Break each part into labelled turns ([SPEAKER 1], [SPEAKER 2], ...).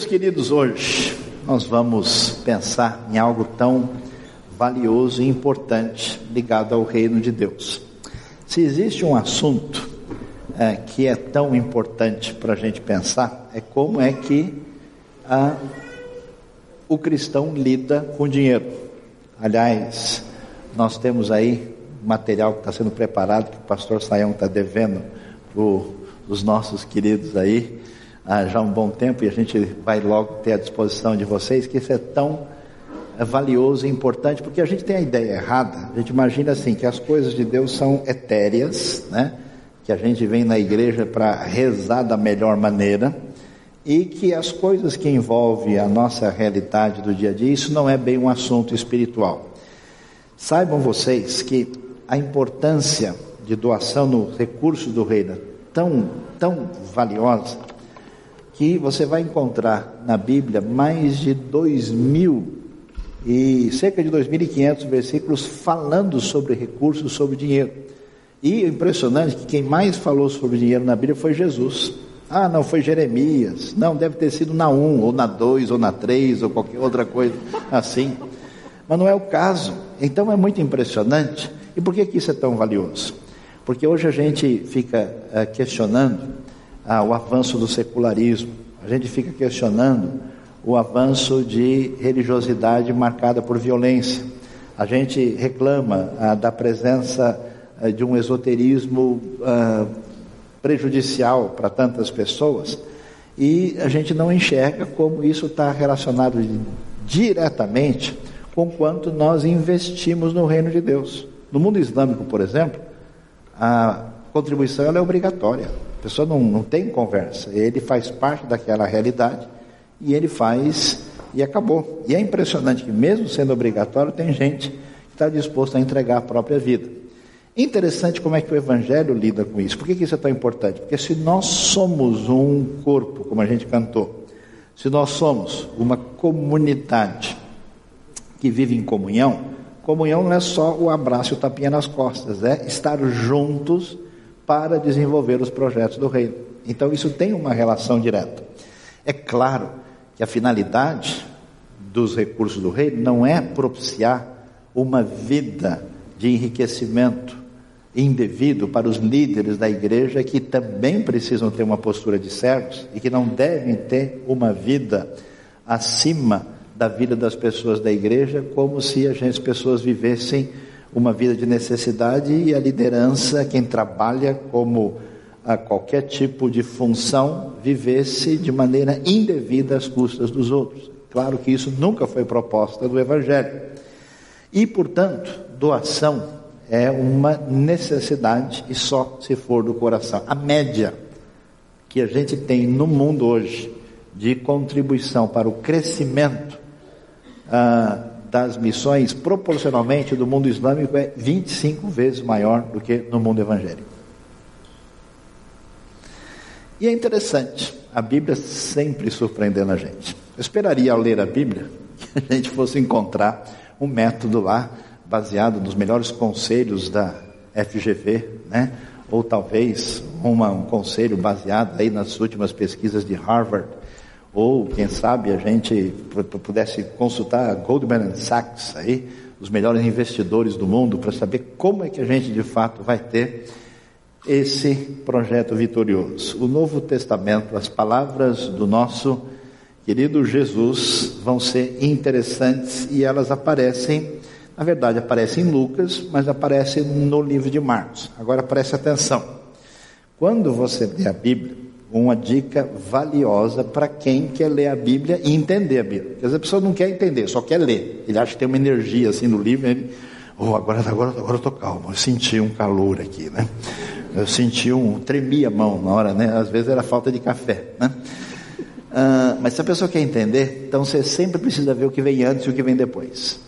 [SPEAKER 1] Meus queridos, hoje nós vamos pensar em algo tão valioso e importante ligado ao reino de Deus. Se existe um assunto é, que é tão importante para a gente pensar, é como é que a, o cristão lida com dinheiro. Aliás, nós temos aí material que está sendo preparado, que o pastor Saião está devendo para os nossos queridos aí, há já um bom tempo, e a gente vai logo ter à disposição de vocês, que isso é tão é valioso e importante, porque a gente tem a ideia errada, a gente imagina assim, que as coisas de Deus são etéreas, né? que a gente vem na igreja para rezar da melhor maneira, e que as coisas que envolvem a nossa realidade do dia a dia, isso não é bem um assunto espiritual. Saibam vocês que a importância de doação no recurso do reino é tão, tão valiosa, que você vai encontrar na Bíblia mais de dois mil e cerca de 2.500 versículos falando sobre recursos, sobre dinheiro. E o impressionante é que quem mais falou sobre dinheiro na Bíblia foi Jesus. Ah, não, foi Jeremias. Não, deve ter sido na 1, ou na 2, ou na 3, ou qualquer outra coisa assim. Mas não é o caso. Então é muito impressionante. E por que, que isso é tão valioso? Porque hoje a gente fica uh, questionando uh, o avanço do secularismo, a gente fica questionando o avanço de religiosidade marcada por violência. A gente reclama ah, da presença ah, de um esoterismo ah, prejudicial para tantas pessoas e a gente não enxerga como isso está relacionado diretamente com quanto nós investimos no reino de Deus. No mundo islâmico, por exemplo, a contribuição é obrigatória. A pessoa não, não tem conversa, ele faz parte daquela realidade e ele faz e acabou. E é impressionante que, mesmo sendo obrigatório, tem gente que está disposto a entregar a própria vida. Interessante como é que o Evangelho lida com isso. Por que, que isso é tão importante? Porque se nós somos um corpo, como a gente cantou, se nós somos uma comunidade que vive em comunhão, comunhão não é só o abraço e o tapinha nas costas, é estar juntos para desenvolver os projetos do reino. Então isso tem uma relação direta. É claro que a finalidade dos recursos do reino não é propiciar uma vida de enriquecimento indevido para os líderes da igreja que também precisam ter uma postura de servos e que não devem ter uma vida acima da vida das pessoas da igreja, como se as pessoas vivessem uma vida de necessidade e a liderança, quem trabalha como a qualquer tipo de função vivesse de maneira indevida às custas dos outros. Claro que isso nunca foi proposta do Evangelho. E, portanto, doação é uma necessidade e só se for do coração. A média que a gente tem no mundo hoje de contribuição para o crescimento ah, das missões, proporcionalmente do mundo islâmico, é 25 vezes maior do que no mundo evangélico. E é interessante, a Bíblia sempre surpreendendo a gente. Eu esperaria ao ler a Bíblia que a gente fosse encontrar um método lá baseado nos melhores conselhos da FGV, né? Ou talvez uma, um conselho baseado aí nas últimas pesquisas de Harvard, ou quem sabe a gente pudesse consultar Goldman Sachs aí, os melhores investidores do mundo para saber como é que a gente de fato vai ter esse projeto vitorioso. O Novo Testamento, as palavras do nosso querido Jesus vão ser interessantes e elas aparecem, na verdade, aparecem em Lucas, mas aparecem no livro de Marcos. Agora preste atenção. Quando você lê a Bíblia, uma dica valiosa para quem quer ler a Bíblia e entender a Bíblia. Porque a pessoa não quer entender, só quer ler. Ele acha que tem uma energia assim no livro, ele, oh, agora, agora, agora eu estou calmo, eu senti um calor aqui, né? Eu senti um, tremia a mão na hora, né? Às vezes era falta de café, né? Ah, mas se a pessoa quer entender, então você sempre precisa ver o que vem antes e o que vem depois.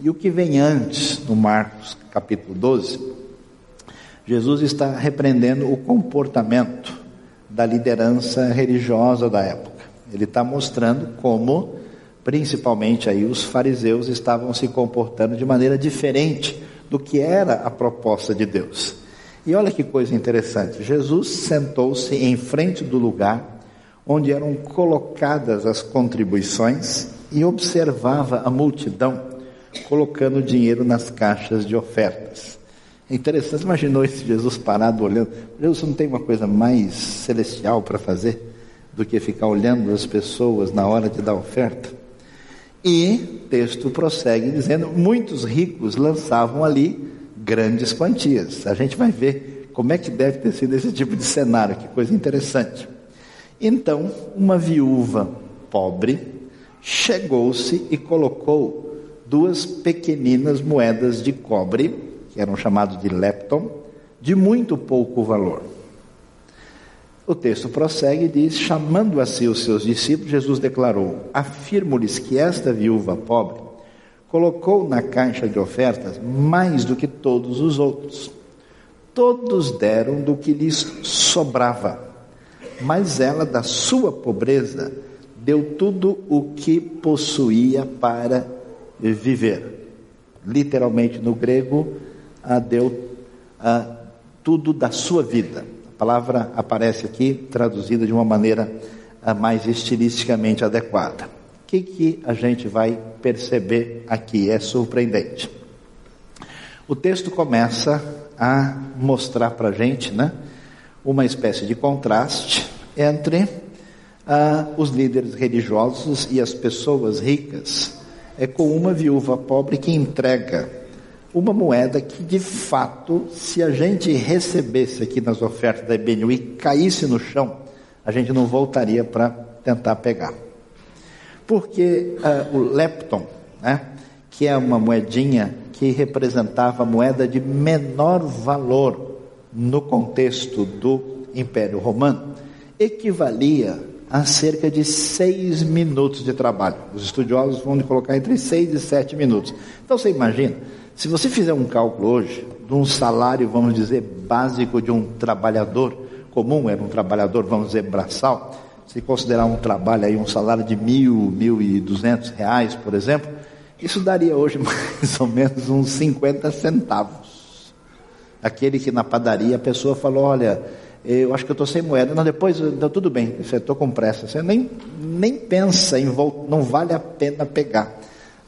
[SPEAKER 1] E o que vem antes, no Marcos capítulo 12, Jesus está repreendendo o comportamento da liderança religiosa da época. Ele está mostrando como, principalmente aí, os fariseus estavam se comportando de maneira diferente do que era a proposta de Deus. E olha que coisa interessante: Jesus sentou-se em frente do lugar onde eram colocadas as contribuições e observava a multidão colocando dinheiro nas caixas de ofertas. É interessante, imaginou esse Jesus parado olhando. Jesus não tem uma coisa mais celestial para fazer do que ficar olhando as pessoas na hora de dar oferta? E o texto prossegue dizendo: muitos ricos lançavam ali grandes quantias. A gente vai ver como é que deve ter sido esse tipo de cenário, que coisa interessante. Então, uma viúva pobre chegou-se e colocou duas pequeninas moedas de cobre, eram chamados de lepton, de muito pouco valor. O texto prossegue e diz: chamando a si os seus discípulos, Jesus declarou: Afirmo-lhes que esta viúva pobre colocou na caixa de ofertas mais do que todos os outros. Todos deram do que lhes sobrava mas ela, da sua pobreza, deu tudo o que possuía para viver. Literalmente no grego, deu tudo da sua vida. A palavra aparece aqui traduzida de uma maneira mais estilisticamente adequada. O que, que a gente vai perceber aqui? É surpreendente. O texto começa a mostrar para a gente, né? uma espécie de contraste entre ah, os líderes religiosos e as pessoas ricas, é com uma viúva pobre que entrega uma moeda que, de fato, se a gente recebesse aqui nas ofertas da EBNU e caísse no chão, a gente não voltaria para tentar pegar. Porque ah, o lepton, né, que é uma moedinha que representava a moeda de menor valor no contexto do Império Romano, equivalia a cerca de seis minutos de trabalho. Os estudiosos vão colocar entre seis e sete minutos. Então você imagina, se você fizer um cálculo hoje de um salário, vamos dizer, básico de um trabalhador comum, era um trabalhador, vamos dizer, braçal, se considerar um trabalho aí, um salário de mil, mil e duzentos reais, por exemplo, isso daria hoje mais ou menos uns 50 centavos. Aquele que na padaria a pessoa falou: Olha, eu acho que eu estou sem moeda. Não, depois, não, tudo bem, você estou com pressa. Você nem, nem pensa em voltar, não vale a pena pegar.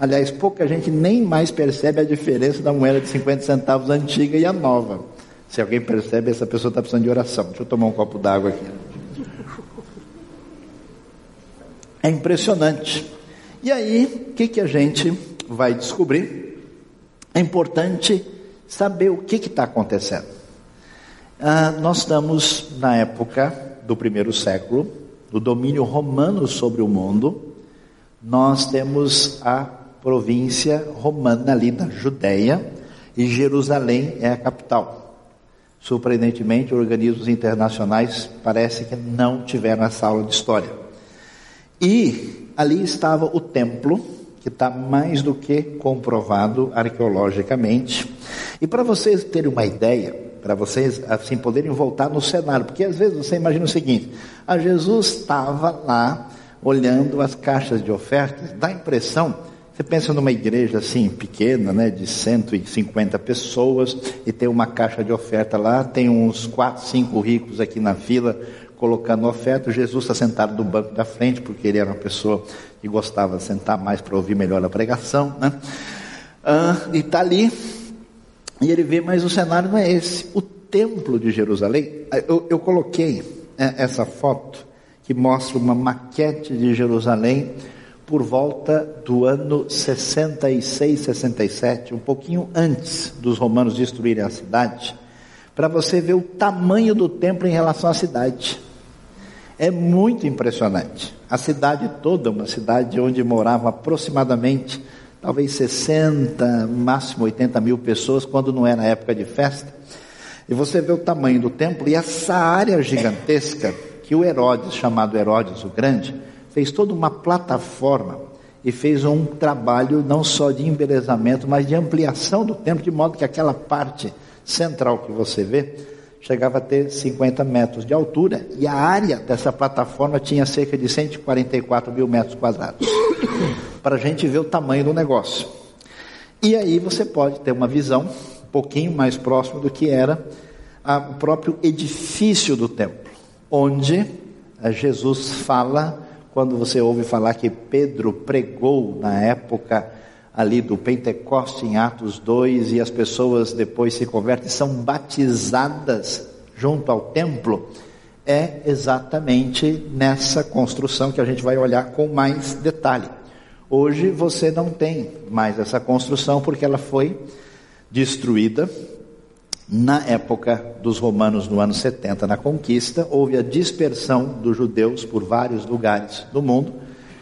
[SPEAKER 1] Aliás, pouca gente nem mais percebe a diferença da moeda de 50 centavos antiga e a nova. Se alguém percebe, essa pessoa está precisando de oração. Deixa eu tomar um copo d'água aqui. É impressionante. E aí, o que, que a gente vai descobrir? É importante saber o que está acontecendo. Ah, nós estamos na época do primeiro século, do domínio romano sobre o mundo. Nós temos a província romana ali da Judéia e Jerusalém é a capital. Surpreendentemente, organismos internacionais parece que não tiveram essa aula de história. E ali estava o templo, que está mais do que comprovado arqueologicamente. E para vocês terem uma ideia, para vocês assim poderem voltar no cenário, porque às vezes você imagina o seguinte: a Jesus estava lá olhando as caixas de ofertas, dá a impressão, você pensa numa igreja assim pequena, né, de 150 pessoas, e tem uma caixa de oferta lá, tem uns quatro, cinco ricos aqui na fila colocando oferta. Jesus está sentado no banco da frente, porque ele era uma pessoa que gostava de sentar mais para ouvir melhor a pregação, né? Ah, e está ali, e ele vê, mas o cenário não é esse. O templo de Jerusalém, eu, eu coloquei é, essa foto que mostra uma maquete de Jerusalém por volta do ano 66, 67, um pouquinho antes dos romanos destruírem a cidade, para você ver o tamanho do templo em relação à cidade. É muito impressionante. A cidade toda, uma cidade onde moravam aproximadamente, talvez 60, máximo 80 mil pessoas, quando não era época de festa. E você vê o tamanho do templo e essa área gigantesca que o Herodes, chamado Herodes o Grande, fez toda uma plataforma e fez um trabalho não só de embelezamento, mas de ampliação do templo, de modo que aquela parte central que você vê chegava a ter 50 metros de altura e a área dessa plataforma tinha cerca de 144 mil metros quadrados. Para a gente ver o tamanho do negócio. E aí você pode ter uma visão um pouquinho mais próxima do que era a, o próprio edifício do templo, onde eh, Jesus fala quando você ouve falar que Pedro pregou na época ali do Pentecoste em Atos 2 e as pessoas depois se convertem são batizadas junto ao templo, é exatamente nessa construção que a gente vai olhar com mais detalhe. Hoje você não tem mais essa construção porque ela foi destruída na época dos romanos no ano 70 na conquista, houve a dispersão dos judeus por vários lugares do mundo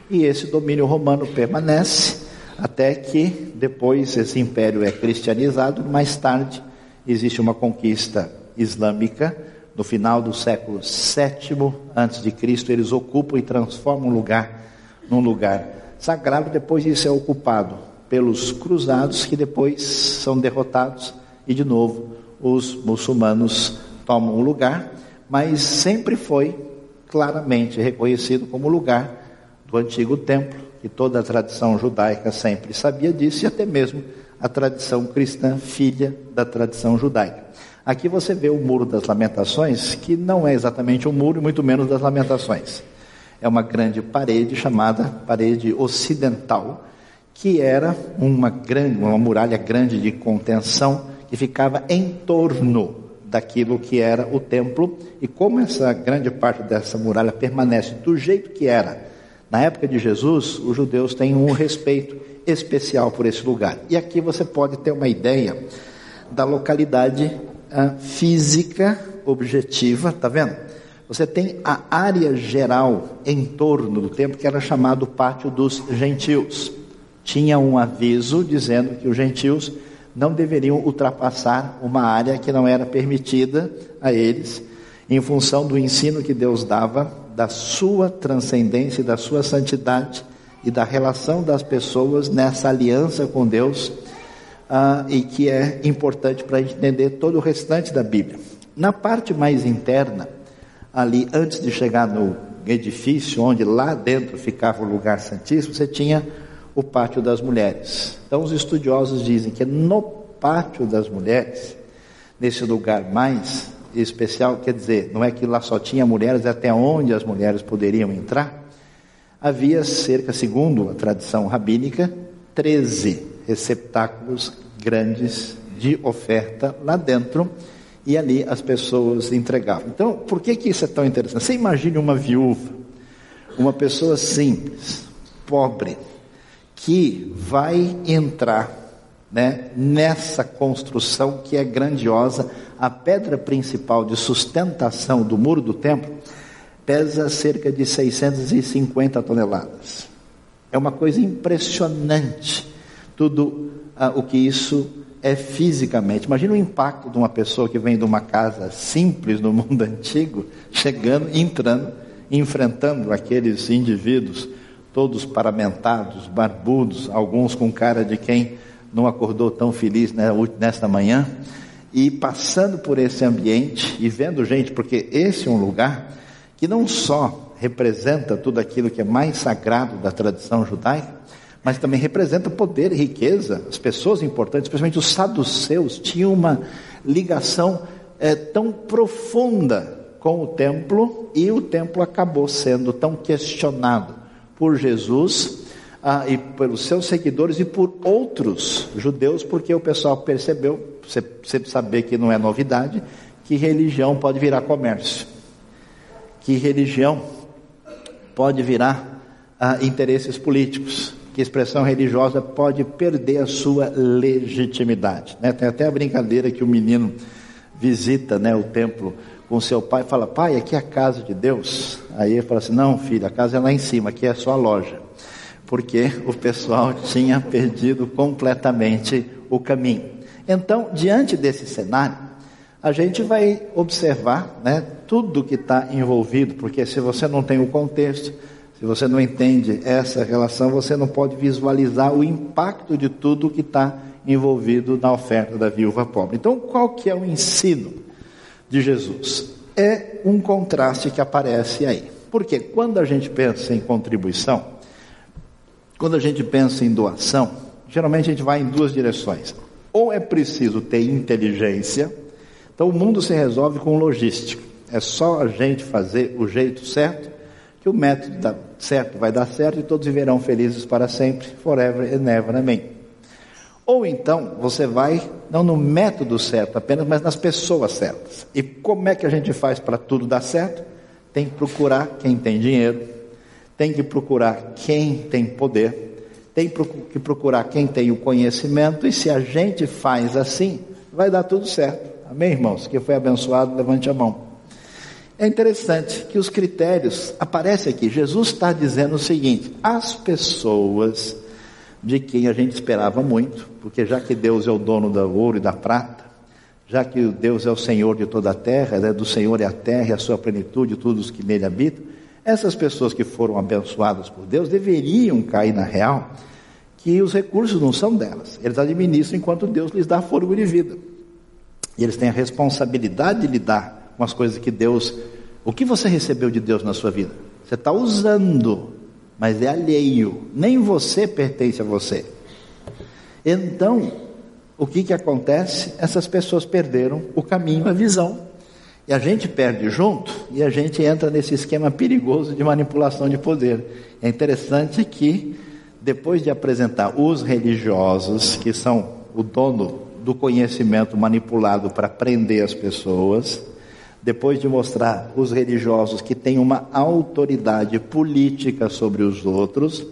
[SPEAKER 1] e esse domínio romano permanece até que depois esse império é cristianizado, mais tarde existe uma conquista islâmica. No final do século VII antes de Cristo, eles ocupam e transformam um lugar num lugar sagrado, depois isso é ocupado pelos cruzados que depois são derrotados. E de novo os muçulmanos tomam o lugar, mas sempre foi claramente reconhecido como lugar do antigo templo que toda a tradição judaica sempre sabia disso, e até mesmo a tradição cristã, filha da tradição judaica. Aqui você vê o Muro das Lamentações, que não é exatamente um muro, muito menos das Lamentações. É uma grande parede chamada parede ocidental, que era uma grande, uma muralha grande de contenção que ficava em torno daquilo que era o templo, e como essa grande parte dessa muralha permanece do jeito que era na época de Jesus, os judeus têm um respeito especial por esse lugar. E aqui você pode ter uma ideia da localidade uh, física objetiva, tá vendo? Você tem a área geral em torno do templo que era chamado Pátio dos Gentios. Tinha um aviso dizendo que os gentios não deveriam ultrapassar uma área que não era permitida a eles, em função do ensino que Deus dava da sua transcendência, da sua santidade e da relação das pessoas nessa aliança com Deus, uh, e que é importante para entender todo o restante da Bíblia. Na parte mais interna, ali antes de chegar no edifício, onde lá dentro ficava o lugar santíssimo, você tinha o pátio das mulheres. Então, os estudiosos dizem que no pátio das mulheres, nesse lugar mais especial, quer dizer, não é que lá só tinha mulheres, é até onde as mulheres poderiam entrar. Havia cerca, segundo a tradição rabínica, 13 receptáculos grandes de oferta lá dentro e ali as pessoas entregavam. Então, por que, que isso é tão interessante? Você imagine uma viúva, uma pessoa simples, pobre, que vai entrar né, nessa construção que é grandiosa a pedra principal de sustentação do muro do templo pesa cerca de 650 toneladas. É uma coisa impressionante tudo ah, o que isso é fisicamente. Imagina o impacto de uma pessoa que vem de uma casa simples no mundo antigo, chegando, entrando, enfrentando aqueles indivíduos todos paramentados, barbudos, alguns com cara de quem não acordou tão feliz né, nesta manhã e passando por esse ambiente e vendo gente, porque esse é um lugar que não só representa tudo aquilo que é mais sagrado da tradição judaica, mas também representa poder e riqueza. As pessoas importantes, especialmente os saduceus, tinham uma ligação é, tão profunda com o templo e o templo acabou sendo tão questionado por Jesus ah, e pelos seus seguidores e por outros judeus, porque o pessoal percebeu, você saber que não é novidade, que religião pode virar comércio, que religião pode virar ah, interesses políticos, que expressão religiosa pode perder a sua legitimidade. Né? Tem até a brincadeira que o menino visita né, o templo com seu pai e fala: Pai, aqui é a casa de Deus. Aí ele fala assim: Não, filho, a casa é lá em cima, aqui é a sua loja porque o pessoal tinha perdido completamente o caminho. Então, diante desse cenário, a gente vai observar né, tudo que está envolvido, porque se você não tem o contexto, se você não entende essa relação, você não pode visualizar o impacto de tudo que está envolvido na oferta da viúva pobre. Então, qual que é o ensino de Jesus? É um contraste que aparece aí. Porque quando a gente pensa em contribuição, quando a gente pensa em doação, geralmente a gente vai em duas direções. Ou é preciso ter inteligência, então o mundo se resolve com logística. É só a gente fazer o jeito certo, que o método certo vai dar certo e todos viverão felizes para sempre, forever and ever, amém. Ou então você vai, não no método certo apenas, mas nas pessoas certas. E como é que a gente faz para tudo dar certo? Tem que procurar quem tem dinheiro, tem que procurar quem tem poder, tem que procurar quem tem o conhecimento, e se a gente faz assim, vai dar tudo certo. Amém, irmãos? Quem foi abençoado, levante a mão. É interessante que os critérios aparecem aqui. Jesus está dizendo o seguinte: as pessoas de quem a gente esperava muito, porque já que Deus é o dono do ouro e da prata, já que Deus é o Senhor de toda a terra, né, do Senhor é a terra e a sua plenitude, todos os que nele habitam, essas pessoas que foram abençoadas por Deus deveriam cair na real que os recursos não são delas, eles administram enquanto Deus lhes dá fôlego de vida. E eles têm a responsabilidade de lidar com as coisas que Deus. O que você recebeu de Deus na sua vida? Você está usando mas é alheio, nem você pertence a você. Então, o que, que acontece? Essas pessoas perderam o caminho, a visão. E a gente perde junto e a gente entra nesse esquema perigoso de manipulação de poder. É interessante que, depois de apresentar os religiosos, que são o dono do conhecimento manipulado para prender as pessoas, depois de mostrar os religiosos que têm uma autoridade política sobre os outros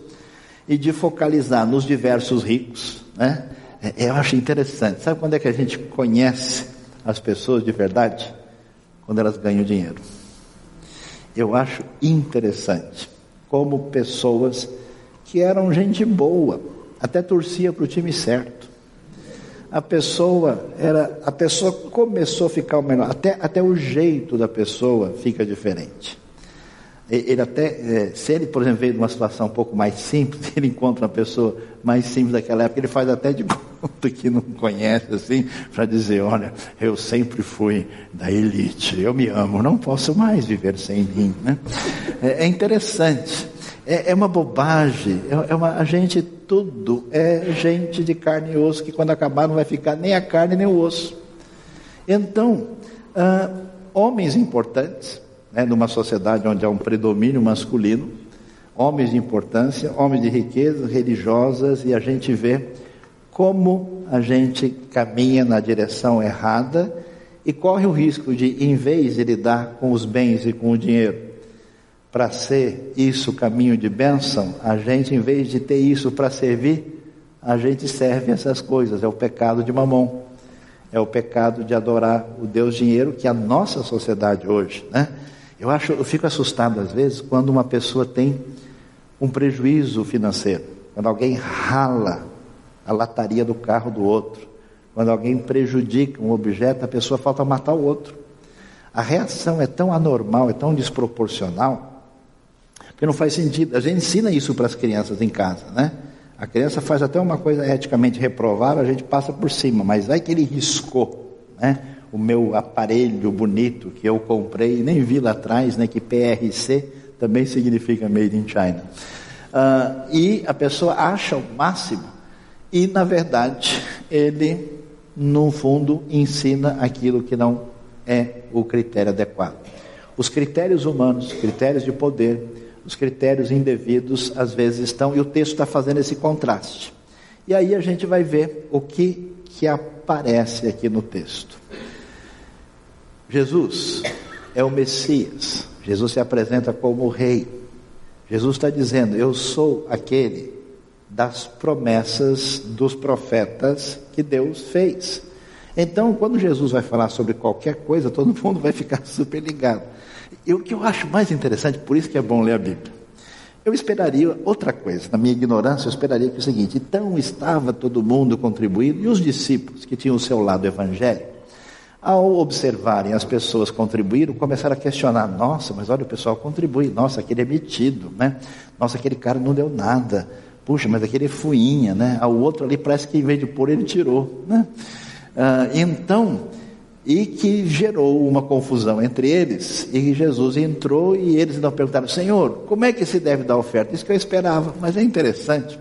[SPEAKER 1] e de focalizar nos diversos ricos, né? É, eu acho interessante. Sabe quando é que a gente conhece as pessoas de verdade? Quando elas ganham dinheiro. Eu acho interessante como pessoas que eram gente boa, até torcia para o time certo a pessoa era a pessoa começou a ficar melhor. Até até o jeito da pessoa fica diferente. Ele até é, se ele por exemplo veio de uma situação um pouco mais simples ele encontra uma pessoa mais simples daquela época ele faz até de conta que não conhece assim para dizer olha eu sempre fui da elite eu me amo não posso mais viver sem mim né? É, é interessante. É, é uma bobagem, é, é uma, a gente tudo é gente de carne e osso que quando acabar não vai ficar nem a carne nem o osso. Então, ah, homens importantes, né, numa sociedade onde há um predomínio masculino, homens de importância, homens de riqueza, religiosas, e a gente vê como a gente caminha na direção errada e corre o risco de, em vez de lidar com os bens e com o dinheiro, para ser isso caminho de bênção, a gente, em vez de ter isso para servir, a gente serve essas coisas. É o pecado de mamão. É o pecado de adorar o Deus dinheiro, que é a nossa sociedade hoje, né? Eu acho, eu fico assustado às vezes quando uma pessoa tem um prejuízo financeiro, quando alguém rala a lataria do carro do outro, quando alguém prejudica um objeto, a pessoa falta matar o outro. A reação é tão anormal, é tão desproporcional, porque não faz sentido. A gente ensina isso para as crianças em casa, né? A criança faz até uma coisa eticamente reprovável, a gente passa por cima, mas vai que ele riscou, né? O meu aparelho bonito que eu comprei, nem vi lá atrás, né? Que PRC também significa Made in China. Uh, e a pessoa acha o máximo, e na verdade ele, no fundo, ensina aquilo que não é o critério adequado. Os critérios humanos, critérios de poder, os critérios indevidos às vezes estão, e o texto está fazendo esse contraste. E aí a gente vai ver o que, que aparece aqui no texto. Jesus é o Messias, Jesus se apresenta como o Rei. Jesus está dizendo: Eu sou aquele das promessas dos profetas que Deus fez. Então, quando Jesus vai falar sobre qualquer coisa, todo mundo vai ficar super ligado. E o que eu acho mais interessante, por isso que é bom ler a Bíblia. Eu esperaria outra coisa, na minha ignorância, eu esperaria que é o seguinte: então estava todo mundo contribuindo, e os discípulos que tinham o seu lado evangélico, ao observarem as pessoas contribuíram, começaram a questionar: nossa, mas olha, o pessoal contribui, nossa, aquele é metido, né? Nossa, aquele cara não deu nada, puxa, mas aquele é fuinha, né? O outro ali parece que em vez de pôr, ele tirou, né? Ah, então, e que gerou uma confusão entre eles. E Jesus entrou e eles não perguntaram: Senhor, como é que se deve dar oferta? Isso que eu esperava, mas é interessante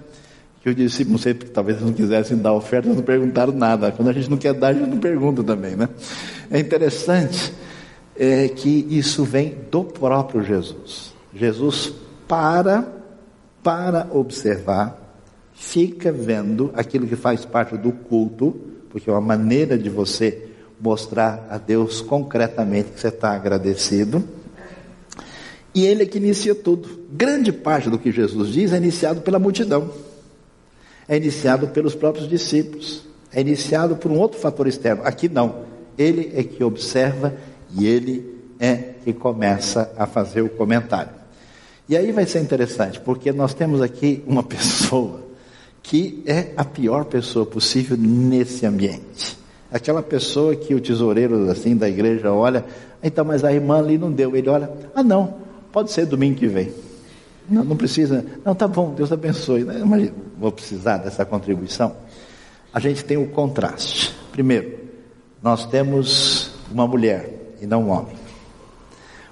[SPEAKER 1] que os discípulos, não sei, porque talvez eles não quisessem dar oferta, não perguntaram nada. Quando a gente não quer dar, a gente não pergunta também, né? É interessante é que isso vem do próprio Jesus. Jesus para para observar, fica vendo aquilo que faz parte do culto, porque é uma maneira de você mostrar a Deus concretamente que você está agradecido. E ele é que inicia tudo. Grande parte do que Jesus diz é iniciado pela multidão, é iniciado pelos próprios discípulos, é iniciado por um outro fator externo. Aqui não. Ele é que observa e ele é que começa a fazer o comentário. E aí vai ser interessante, porque nós temos aqui uma pessoa que é a pior pessoa possível nesse ambiente. Aquela pessoa que o tesoureiro assim da igreja olha, então, mas a irmã ali não deu. Ele olha, ah não, pode ser domingo que vem. Não, não precisa, não, tá bom, Deus abençoe. Imagina, vou precisar dessa contribuição. A gente tem o contraste. Primeiro, nós temos uma mulher e não um homem.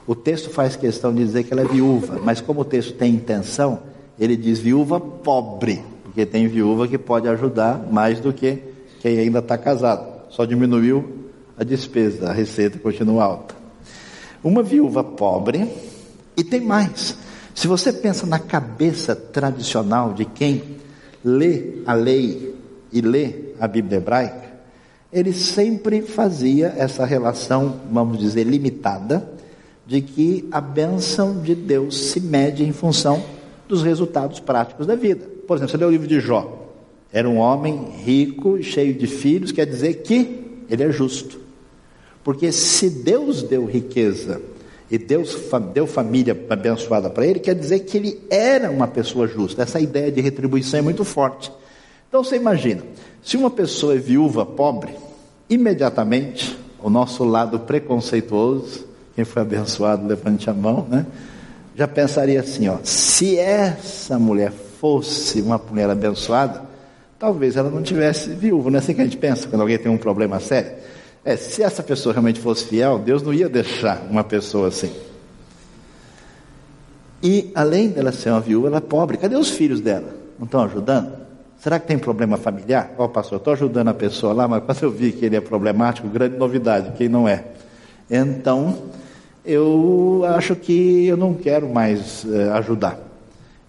[SPEAKER 1] O texto faz questão de dizer que ela é viúva, mas como o texto tem intenção, ele diz viúva pobre, porque tem viúva que pode ajudar mais do que quem ainda está casado. Só diminuiu a despesa, a receita continua alta. Uma viúva pobre, e tem mais. Se você pensa na cabeça tradicional de quem lê a lei e lê a Bíblia hebraica, ele sempre fazia essa relação, vamos dizer, limitada de que a bênção de Deus se mede em função dos resultados práticos da vida. Por exemplo, você lê o livro de Jó. Era um homem rico, cheio de filhos, quer dizer que ele é justo. Porque se Deus deu riqueza e Deus deu família abençoada para ele, quer dizer que ele era uma pessoa justa. Essa ideia de retribuição é muito forte. Então você imagina, se uma pessoa é viúva pobre, imediatamente o nosso lado preconceituoso quem foi abençoado, levante a mão, né? Já pensaria assim, ó, se essa mulher fosse uma mulher abençoada, talvez ela não tivesse viúva, não é assim que a gente pensa quando alguém tem um problema sério. É, se essa pessoa realmente fosse fiel, Deus não ia deixar uma pessoa assim. E além dela ser uma viúva, ela é pobre. Cadê os filhos dela? Não estão ajudando? Será que tem problema familiar? Ó, oh, pastor, estou ajudando a pessoa lá, mas quando eu vi que ele é problemático, grande novidade, quem não é? Então, eu acho que eu não quero mais eh, ajudar.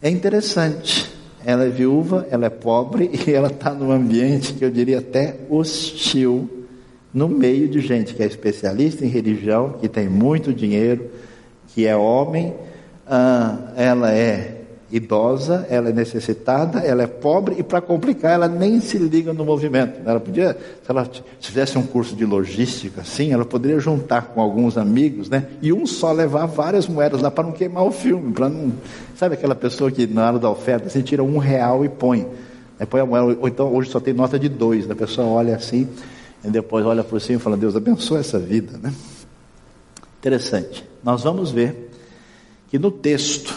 [SPEAKER 1] É interessante. Ela é viúva, ela é pobre e ela está num ambiente que eu diria até hostil, no meio de gente que é especialista em religião, que tem muito dinheiro, que é homem, ah, ela é idosa, ela é necessitada, ela é pobre e para complicar, ela nem se liga no movimento. Ela podia, se ela fizesse um curso de logística assim, ela poderia juntar com alguns amigos, né? E um só levar várias moedas lá para não queimar o filme, para não, sabe aquela pessoa que na hora da oferta você tira um real e põe, aí põe a moeda, ou então hoje só tem nota de dois, a pessoa olha assim e depois olha por cima e fala Deus abençoe essa vida, né? Interessante. Nós vamos ver que no texto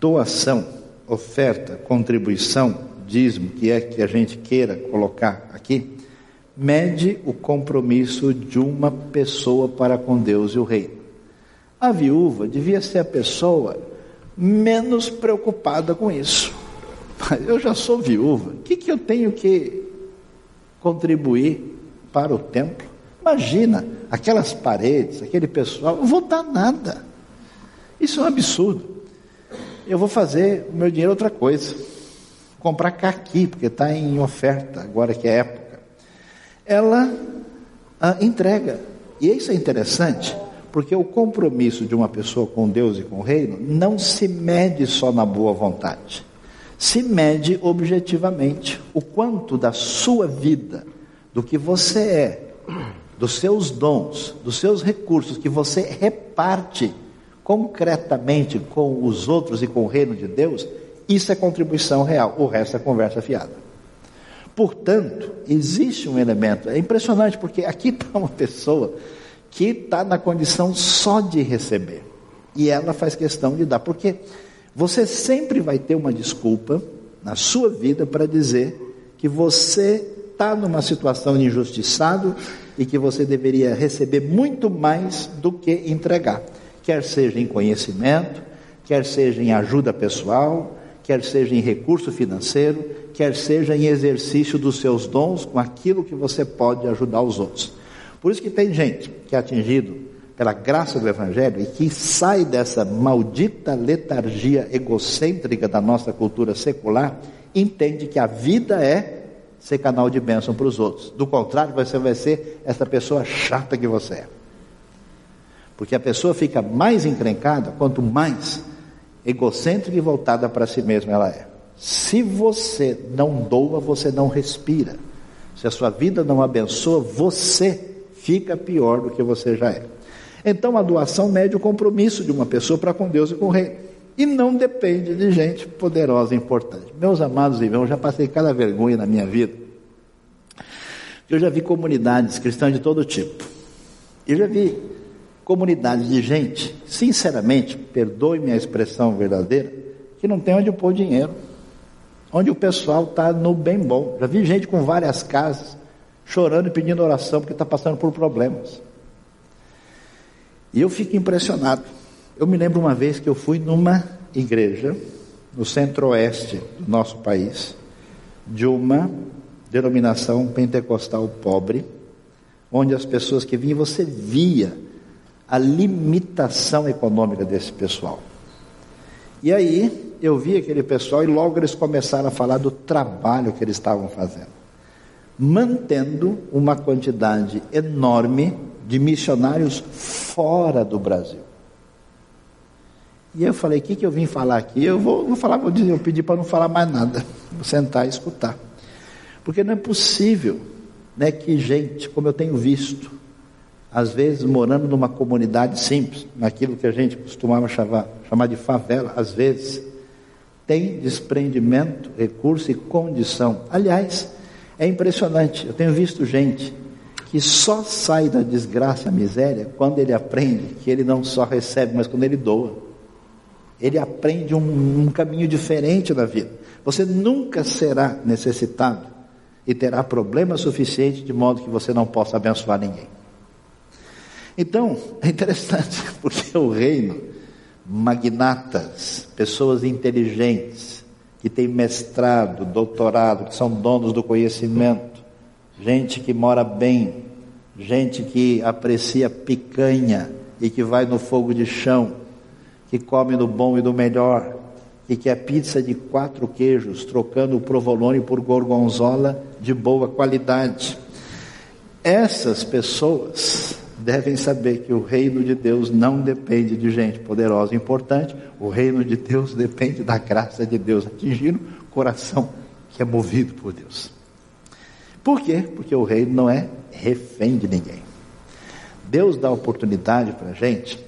[SPEAKER 1] doação, oferta, contribuição, dízimo, que é que a gente queira colocar aqui, mede o compromisso de uma pessoa para com Deus e o reino. A viúva devia ser a pessoa menos preocupada com isso. Eu já sou viúva, o que, que eu tenho que contribuir para o templo? Imagina aquelas paredes, aquele pessoal, não vou dar nada. Isso é um absurdo eu vou fazer o meu dinheiro outra coisa. Comprar caqui, porque está em oferta, agora que é época. Ela ah, entrega. E isso é interessante, porque o compromisso de uma pessoa com Deus e com o reino não se mede só na boa vontade. Se mede objetivamente o quanto da sua vida, do que você é, dos seus dons, dos seus recursos que você reparte concretamente com os outros e com o reino de Deus, isso é contribuição real, o resto é conversa fiada. Portanto, existe um elemento, é impressionante, porque aqui está uma pessoa que está na condição só de receber, e ela faz questão de dar, porque você sempre vai ter uma desculpa na sua vida para dizer que você está numa situação de injustiçado e que você deveria receber muito mais do que entregar quer seja em conhecimento, quer seja em ajuda pessoal, quer seja em recurso financeiro, quer seja em exercício dos seus dons com aquilo que você pode ajudar os outros. Por isso que tem gente que é atingido pela graça do Evangelho e que sai dessa maldita letargia egocêntrica da nossa cultura secular, entende que a vida é ser canal de bênção para os outros. Do contrário, você vai ser essa pessoa chata que você é. Porque a pessoa fica mais encrencada quanto mais egocêntrica e voltada para si mesma ela é. Se você não doa, você não respira. Se a sua vida não abençoa, você fica pior do que você já é. Então a doação mede o compromisso de uma pessoa para com Deus e com o rei. E não depende de gente poderosa e importante. Meus amados irmãos, eu já passei cada vergonha na minha vida. Eu já vi comunidades cristãs de todo tipo. Eu já vi comunidades de gente, sinceramente, perdoe-me a expressão verdadeira, que não tem onde pôr dinheiro. Onde o pessoal está no bem bom. Já vi gente com várias casas, chorando e pedindo oração porque está passando por problemas. E eu fico impressionado. Eu me lembro uma vez que eu fui numa igreja no centro-oeste do nosso país, de uma denominação pentecostal pobre, onde as pessoas que vinham, você via a limitação econômica desse pessoal. E aí eu vi aquele pessoal e logo eles começaram a falar do trabalho que eles estavam fazendo, mantendo uma quantidade enorme de missionários fora do Brasil. E eu falei, o que, que eu vim falar aqui? Eu vou, vou falar, vou dizer, eu pedi para não falar mais nada, vou sentar e escutar. Porque não é possível né, que gente, como eu tenho visto, às vezes morando numa comunidade simples, naquilo que a gente costumava chamar, chamar de favela, às vezes, tem desprendimento, recurso e condição. Aliás, é impressionante, eu tenho visto gente que só sai da desgraça, a miséria, quando ele aprende que ele não só recebe, mas quando ele doa. Ele aprende um, um caminho diferente da vida. Você nunca será necessitado e terá problema suficiente de modo que você não possa abençoar ninguém. Então, é interessante, porque o reino, magnatas, pessoas inteligentes, que têm mestrado, doutorado, que são donos do conhecimento, gente que mora bem, gente que aprecia picanha e que vai no fogo de chão, que come do bom e do melhor, e que é pizza de quatro queijos, trocando o provolone por gorgonzola de boa qualidade. Essas pessoas devem saber que o reino de Deus não depende de gente poderosa e importante, o reino de Deus depende da graça de Deus atingindo o coração que é movido por Deus. Por quê? Porque o reino não é refém de ninguém. Deus dá oportunidade para a gente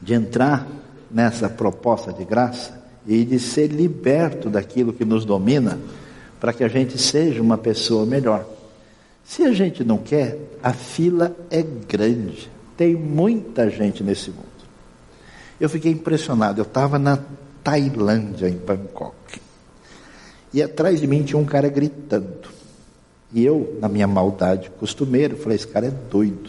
[SPEAKER 1] de entrar nessa proposta de graça e de ser liberto daquilo que nos domina, para que a gente seja uma pessoa melhor. Se a gente não quer, a fila é grande. Tem muita gente nesse mundo. Eu fiquei impressionado. Eu estava na Tailândia, em Bangkok. E atrás de mim tinha um cara gritando. E eu, na minha maldade costumeira, falei: esse cara é doido.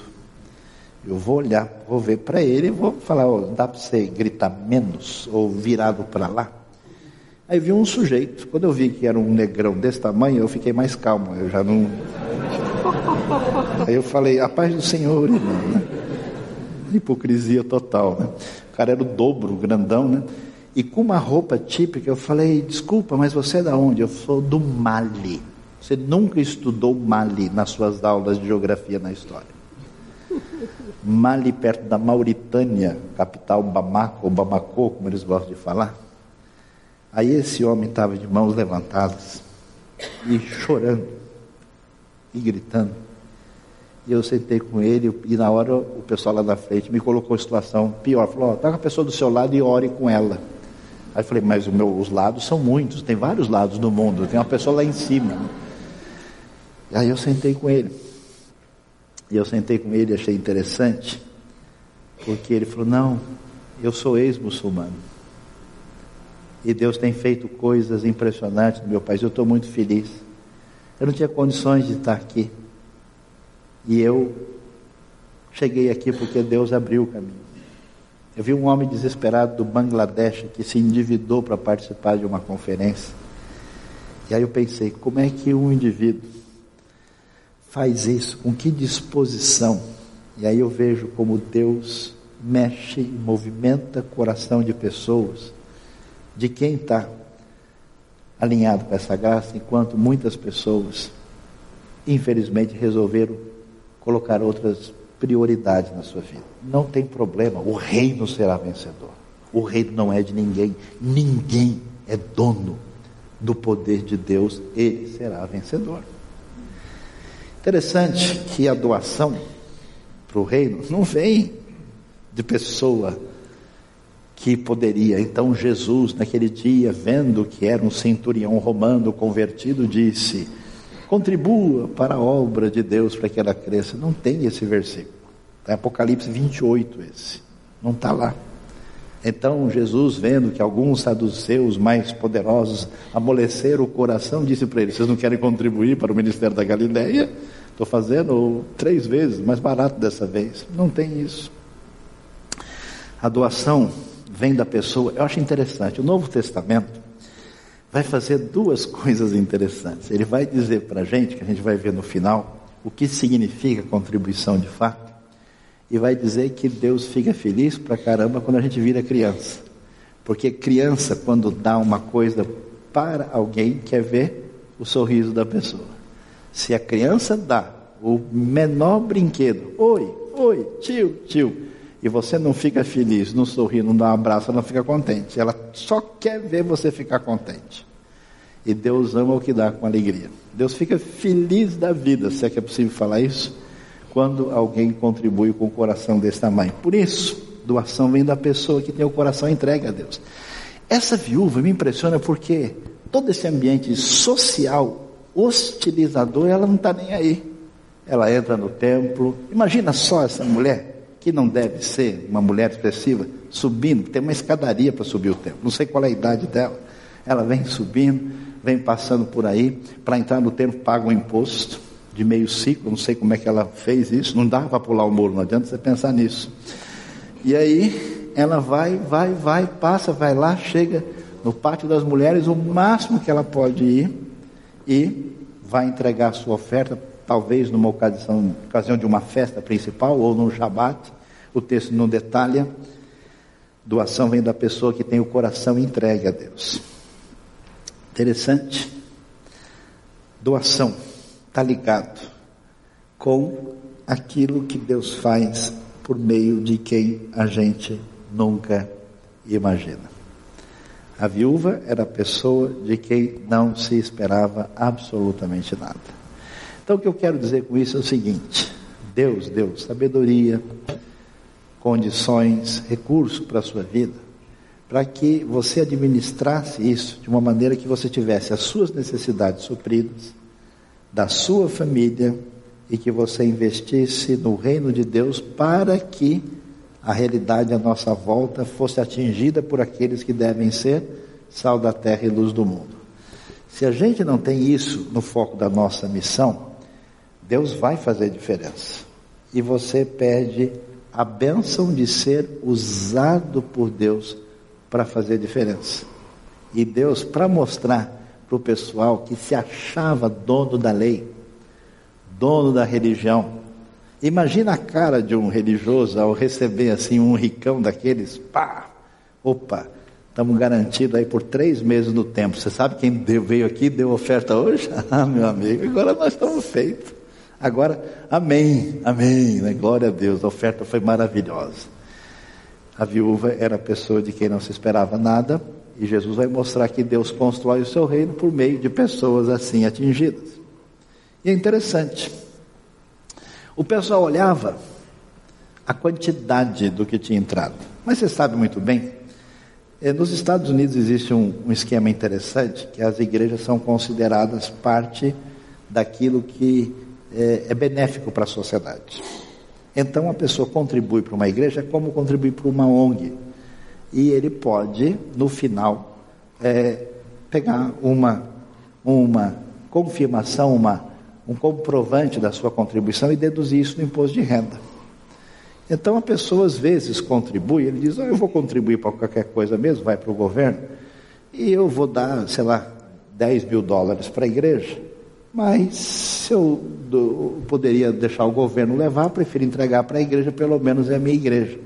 [SPEAKER 1] Eu vou olhar, vou ver para ele e vou falar: oh, dá para você gritar menos ou virado para lá? Aí vi um sujeito. Quando eu vi que era um negrão desse tamanho, eu fiquei mais calmo. Eu já não. Aí eu falei: a paz do Senhor, irmão. Hipocrisia total. Né? O cara era o dobro, grandão, né? E com uma roupa típica, eu falei: desculpa, mas você é da onde? Eu sou do Mali. Você nunca estudou Mali nas suas aulas de geografia na história. Mali, perto da Mauritânia, capital Bamako, ou Bamako, como eles gostam de falar. Aí esse homem estava de mãos levantadas e chorando e gritando. E eu sentei com ele e na hora o pessoal lá na frente me colocou em situação pior. Falou, está com a pessoa do seu lado e ore com ela. Aí eu falei, mas meu, os lados são muitos, tem vários lados no mundo, tem uma pessoa lá em cima. E aí eu sentei com ele. E eu sentei com ele e achei interessante, porque ele falou: Não, eu sou ex-muçulmano. E Deus tem feito coisas impressionantes no meu país. Eu estou muito feliz. Eu não tinha condições de estar aqui. E eu cheguei aqui porque Deus abriu o caminho. Eu vi um homem desesperado do Bangladesh que se endividou para participar de uma conferência. E aí eu pensei: como é que um indivíduo faz isso? Com que disposição E aí eu vejo como Deus mexe e movimenta o coração de pessoas, de quem está alinhado com essa graça, enquanto muitas pessoas, infelizmente, resolveram colocar outras prioridades na sua vida. Não tem problema, o reino será vencedor. O reino não é de ninguém, ninguém é dono do poder de Deus, ele será vencedor. Interessante que a doação para o reino não vem de pessoa que poderia. Então Jesus, naquele dia, vendo que era um centurião romano convertido, disse: contribua para a obra de Deus para que ela cresça. Não tem esse versículo. Em Apocalipse 28 esse. Não está lá. Então Jesus, vendo que alguns saduceus mais poderosos amoleceram o coração, disse para eles: Vocês não querem contribuir para o ministério da Galileia? Estou fazendo três vezes, mais barato dessa vez. Não tem isso. A doação vem da pessoa. Eu acho interessante. O Novo Testamento vai fazer duas coisas interessantes. Ele vai dizer para a gente, que a gente vai ver no final, o que significa contribuição de fato e vai dizer que Deus fica feliz pra caramba quando a gente vira criança. Porque criança, quando dá uma coisa para alguém, quer ver o sorriso da pessoa. Se a criança dá o menor brinquedo, oi, oi, tio, tio, e você não fica feliz, não sorri, não dá um abraço, não fica contente. Ela só quer ver você ficar contente. E Deus ama o que dá com alegria. Deus fica feliz da vida, se é que é possível falar isso quando alguém contribui com o coração desse tamanho. Por isso, doação vem da pessoa que tem o coração entregue a Deus. Essa viúva me impressiona porque todo esse ambiente social hostilizador, ela não está nem aí. Ela entra no templo. Imagina só essa mulher, que não deve ser uma mulher expressiva, subindo, tem uma escadaria para subir o templo. Não sei qual é a idade dela. Ela vem subindo, vem passando por aí, para entrar no templo paga um imposto de meio ciclo, não sei como é que ela fez isso, não dava para pular o muro, não adianta você pensar nisso. E aí ela vai, vai, vai, passa, vai lá, chega no pátio das mulheres, o máximo que ela pode ir, e vai entregar a sua oferta, talvez numa ocasião, ocasião de uma festa principal ou num jabat, o texto não detalha. Doação vem da pessoa que tem o coração entregue a Deus. Interessante. Doação está ligado com aquilo que Deus faz por meio de quem a gente nunca imagina. A viúva era a pessoa de quem não se esperava absolutamente nada. Então o que eu quero dizer com isso é o seguinte: Deus deu sabedoria, condições, recursos para a sua vida, para que você administrasse isso de uma maneira que você tivesse as suas necessidades supridas, da sua família e que você investisse no reino de Deus para que a realidade à nossa volta fosse atingida por aqueles que devem ser sal da terra e luz do mundo. Se a gente não tem isso no foco da nossa missão, Deus vai fazer diferença. E você perde a bênção de ser usado por Deus para fazer diferença. E Deus, para mostrar para o pessoal que se achava dono da lei, dono da religião. Imagina a cara de um religioso ao receber assim um ricão daqueles, pá, opa, estamos garantidos aí por três meses no tempo. Você sabe quem veio aqui deu oferta hoje? Ah, meu amigo, agora nós estamos feitos. Agora, amém, amém, né? glória a Deus, a oferta foi maravilhosa. A viúva era a pessoa de quem não se esperava nada, e Jesus vai mostrar que Deus constrói o seu reino por meio de pessoas assim atingidas. E é interessante. O pessoal olhava a quantidade do que tinha entrado. Mas você sabe muito bem, eh, nos Estados Unidos existe um, um esquema interessante, que as igrejas são consideradas parte daquilo que é, é benéfico para a sociedade. Então a pessoa contribui para uma igreja como contribui para uma ONG e ele pode, no final, é, pegar uma, uma confirmação, uma, um comprovante da sua contribuição e deduzir isso no imposto de renda. Então a pessoa às vezes contribui, ele diz, oh, eu vou contribuir para qualquer coisa mesmo, vai para o governo, e eu vou dar, sei lá, 10 mil dólares para a igreja, Mas se eu poderia deixar o governo levar, prefiro entregar para a igreja, pelo menos é a minha igreja.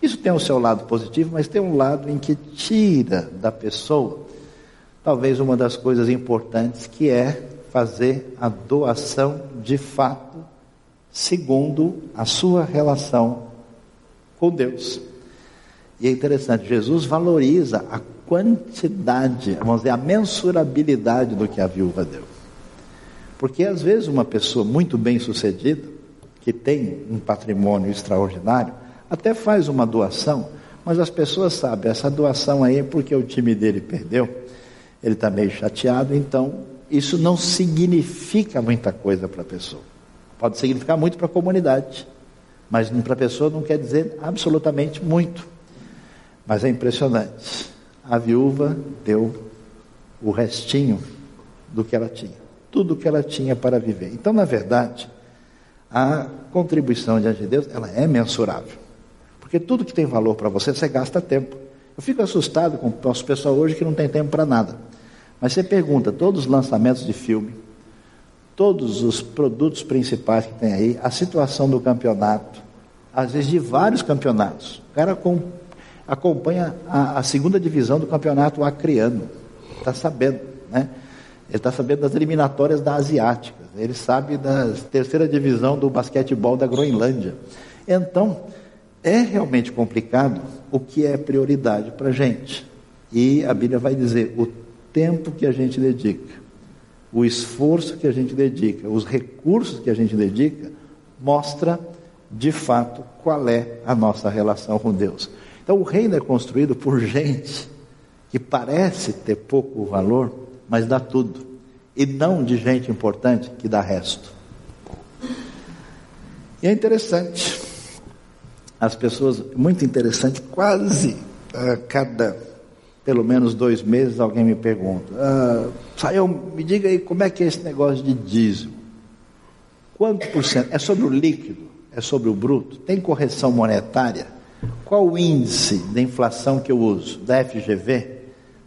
[SPEAKER 1] Isso tem o seu lado positivo, mas tem um lado em que tira da pessoa, talvez uma das coisas importantes, que é fazer a doação de fato, segundo a sua relação com Deus. E é interessante, Jesus valoriza a quantidade, vamos dizer, a mensurabilidade do que a viúva deu. Porque às vezes uma pessoa muito bem sucedida, que tem um patrimônio extraordinário, até faz uma doação, mas as pessoas sabem, essa doação aí é porque o time dele perdeu, ele está meio chateado, então isso não significa muita coisa para a pessoa. Pode significar muito para a comunidade, mas para a pessoa não quer dizer absolutamente muito. Mas é impressionante. A viúva deu o restinho do que ela tinha, tudo o que ela tinha para viver. Então, na verdade, a contribuição diante de Deus, ela é mensurável. Porque tudo que tem valor para você, você gasta tempo. Eu fico assustado com o nosso pessoal hoje que não tem tempo para nada. Mas você pergunta, todos os lançamentos de filme, todos os produtos principais que tem aí, a situação do campeonato, às vezes de vários campeonatos. O cara com, acompanha a, a, segunda divisão do campeonato acreano, está sabendo, né? Ele está sabendo das eliminatórias da Asiática, ele sabe da terceira divisão do basquetebol da Groenlândia. Então, é realmente complicado o que é prioridade para a gente. E a Bíblia vai dizer: o tempo que a gente dedica, o esforço que a gente dedica, os recursos que a gente dedica, mostra de fato qual é a nossa relação com Deus. Então o reino é construído por gente que parece ter pouco valor, mas dá tudo, e não de gente importante que dá resto. E é interessante, as pessoas, muito interessante, quase a cada pelo menos dois meses, alguém me pergunta: ah, Saião, me diga aí como é que é esse negócio de dízimo? Quanto por cento? É sobre o líquido? É sobre o bruto? Tem correção monetária? Qual o índice de inflação que eu uso? Da FGV?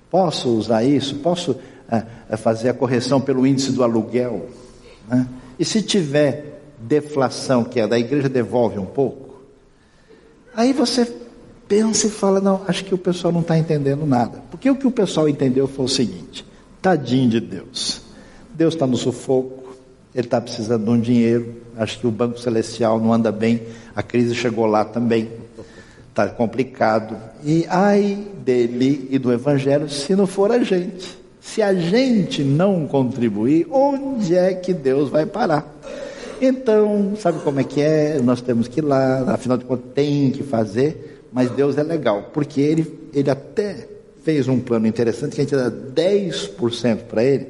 [SPEAKER 1] Posso usar isso? Posso ah, fazer a correção pelo índice do aluguel? Né? E se tiver deflação, que é da igreja devolve um pouco? Aí você pensa e fala: não, acho que o pessoal não está entendendo nada. Porque o que o pessoal entendeu foi o seguinte: tadinho de Deus. Deus está no sufoco, ele está precisando de um dinheiro. Acho que o Banco Celestial não anda bem, a crise chegou lá também, está complicado. E ai dele e do Evangelho se não for a gente. Se a gente não contribuir, onde é que Deus vai parar? Então, sabe como é que é? Nós temos que ir lá, afinal de contas, tem que fazer mas Deus é legal, porque ele, ele até fez um plano interessante que a gente dá 10% para ele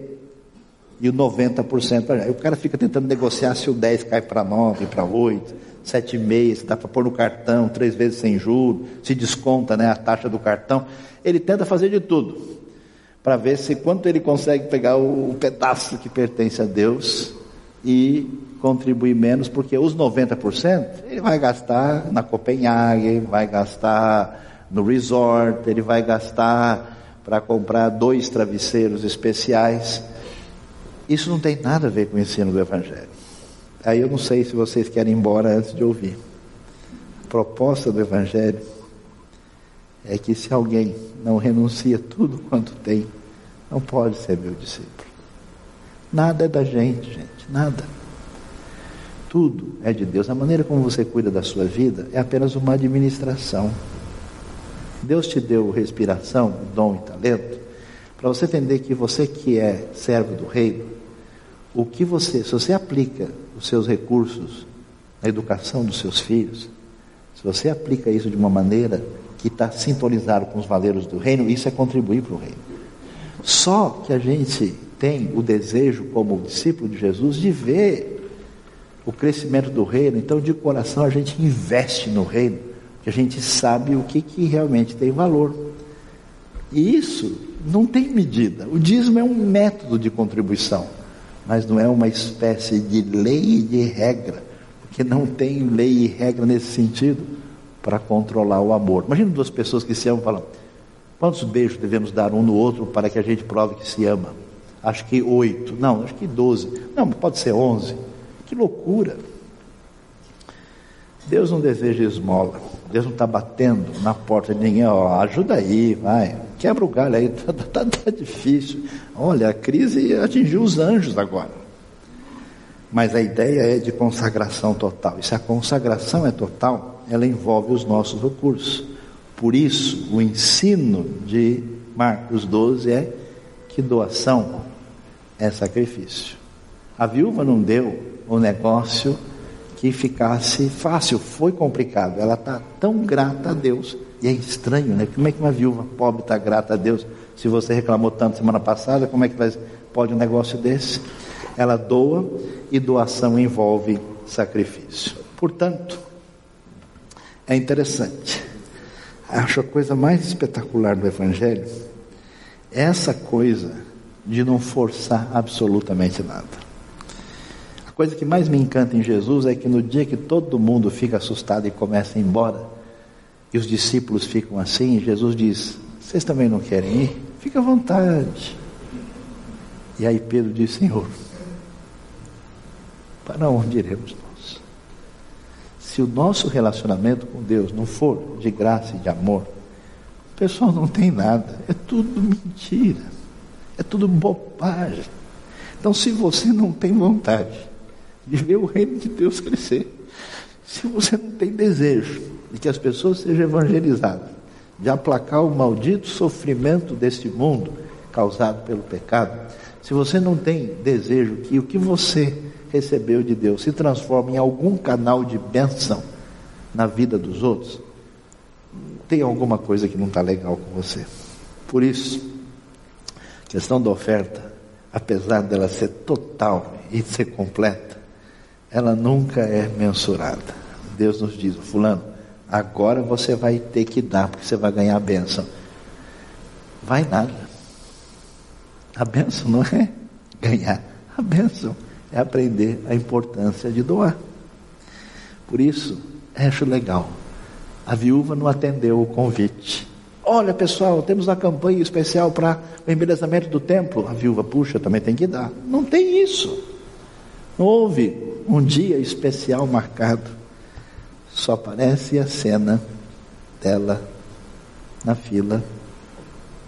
[SPEAKER 1] e o 90% para Aí o cara fica tentando negociar se o 10 cai para 9, para 8, 7,5, se dá para pôr no cartão, três vezes sem juros, se desconta né, a taxa do cartão. Ele tenta fazer de tudo para ver se quanto ele consegue pegar o, o pedaço que pertence a Deus e contribuir menos, porque os 90% ele vai gastar na Copenhague, vai gastar no resort, ele vai gastar para comprar dois travesseiros especiais. Isso não tem nada a ver com o ensino do Evangelho. Aí eu não sei se vocês querem ir embora antes de ouvir. A proposta do Evangelho é que se alguém não renuncia tudo quanto tem, não pode ser meu discípulo. Nada é da gente, gente, nada. Tudo é de Deus. A maneira como você cuida da sua vida é apenas uma administração. Deus te deu respiração, dom e talento para você entender que você que é servo do reino, o que você, se você aplica os seus recursos na educação dos seus filhos, se você aplica isso de uma maneira que está sintonizado com os valores do reino, isso é contribuir para o reino. Só que a gente tem o desejo, como discípulo de Jesus, de ver o crescimento do reino, então de coração a gente investe no reino, que a gente sabe o que, que realmente tem valor. E isso não tem medida. O dízimo é um método de contribuição, mas não é uma espécie de lei e de regra, porque não tem lei e regra nesse sentido para controlar o amor. Imagina duas pessoas que se amam falam: quantos beijos devemos dar um no outro para que a gente prove que se ama? acho que oito, não, acho que doze, não, pode ser onze. Que loucura! Deus não deseja esmola, Deus não está batendo na porta de ninguém, ó, ajuda aí, vai, quebra o galho aí, está tá, tá difícil. Olha, a crise atingiu os anjos agora. Mas a ideia é de consagração total. E se a consagração é total, ela envolve os nossos recursos. Por isso, o ensino de Marcos 12 é que doação é sacrifício. A viúva não deu o negócio que ficasse fácil, foi complicado. Ela está tão grata a Deus. E é estranho, né? Como é que uma viúva pobre está grata a Deus? Se você reclamou tanto semana passada, como é que pode um negócio desse? Ela doa e doação envolve sacrifício. Portanto, é interessante. Acho a coisa mais espetacular do Evangelho essa coisa de não forçar absolutamente nada coisa que mais me encanta em Jesus é que no dia que todo mundo fica assustado e começa a ir embora, e os discípulos ficam assim, Jesus diz: Vocês também não querem ir? Fica à vontade. E aí Pedro diz: Senhor, para onde iremos nós? Se o nosso relacionamento com Deus não for de graça e de amor, o pessoal não tem nada, é tudo mentira, é tudo bobagem. Então, se você não tem vontade de ver o reino de Deus crescer. Se você não tem desejo de que as pessoas sejam evangelizadas, de aplacar o maldito sofrimento deste mundo causado pelo pecado, se você não tem desejo que o que você recebeu de Deus se transforme em algum canal de bênção na vida dos outros, tem alguma coisa que não está legal com você. Por isso, a questão da oferta, apesar dela ser total e ser completa, ela nunca é mensurada. Deus nos diz, fulano, agora você vai ter que dar, porque você vai ganhar a bênção. Vai nada. A bênção não é ganhar, a bênção é aprender a importância de doar. Por isso, acho legal. A viúva não atendeu o convite. Olha, pessoal, temos uma campanha especial para o embelezamento do templo. A viúva, puxa, também tem que dar. Não tem isso. Não houve um dia especial marcado. Só aparece a cena dela na fila,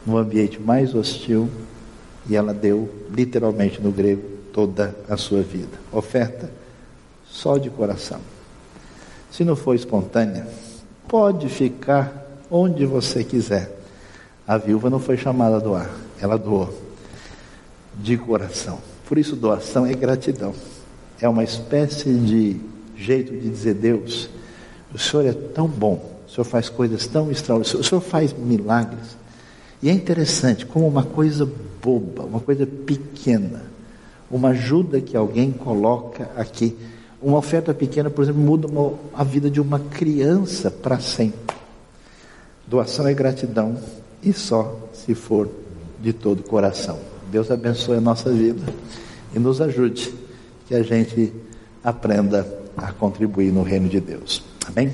[SPEAKER 1] no ambiente mais hostil, e ela deu, literalmente no grego, toda a sua vida. Oferta só de coração. Se não for espontânea, pode ficar onde você quiser. A viúva não foi chamada a doar, ela doou de coração. Por isso, doação é gratidão é uma espécie de jeito de dizer: Deus, o Senhor é tão bom, o Senhor faz coisas tão extraordinárias, o Senhor faz milagres. E é interessante como uma coisa boba, uma coisa pequena, uma ajuda que alguém coloca aqui, uma oferta pequena, por exemplo, muda uma, a vida de uma criança para sempre. Doação é gratidão e só se for de todo o coração. Deus abençoe a nossa vida e nos ajude que a gente aprenda a contribuir no reino de Deus. Amém?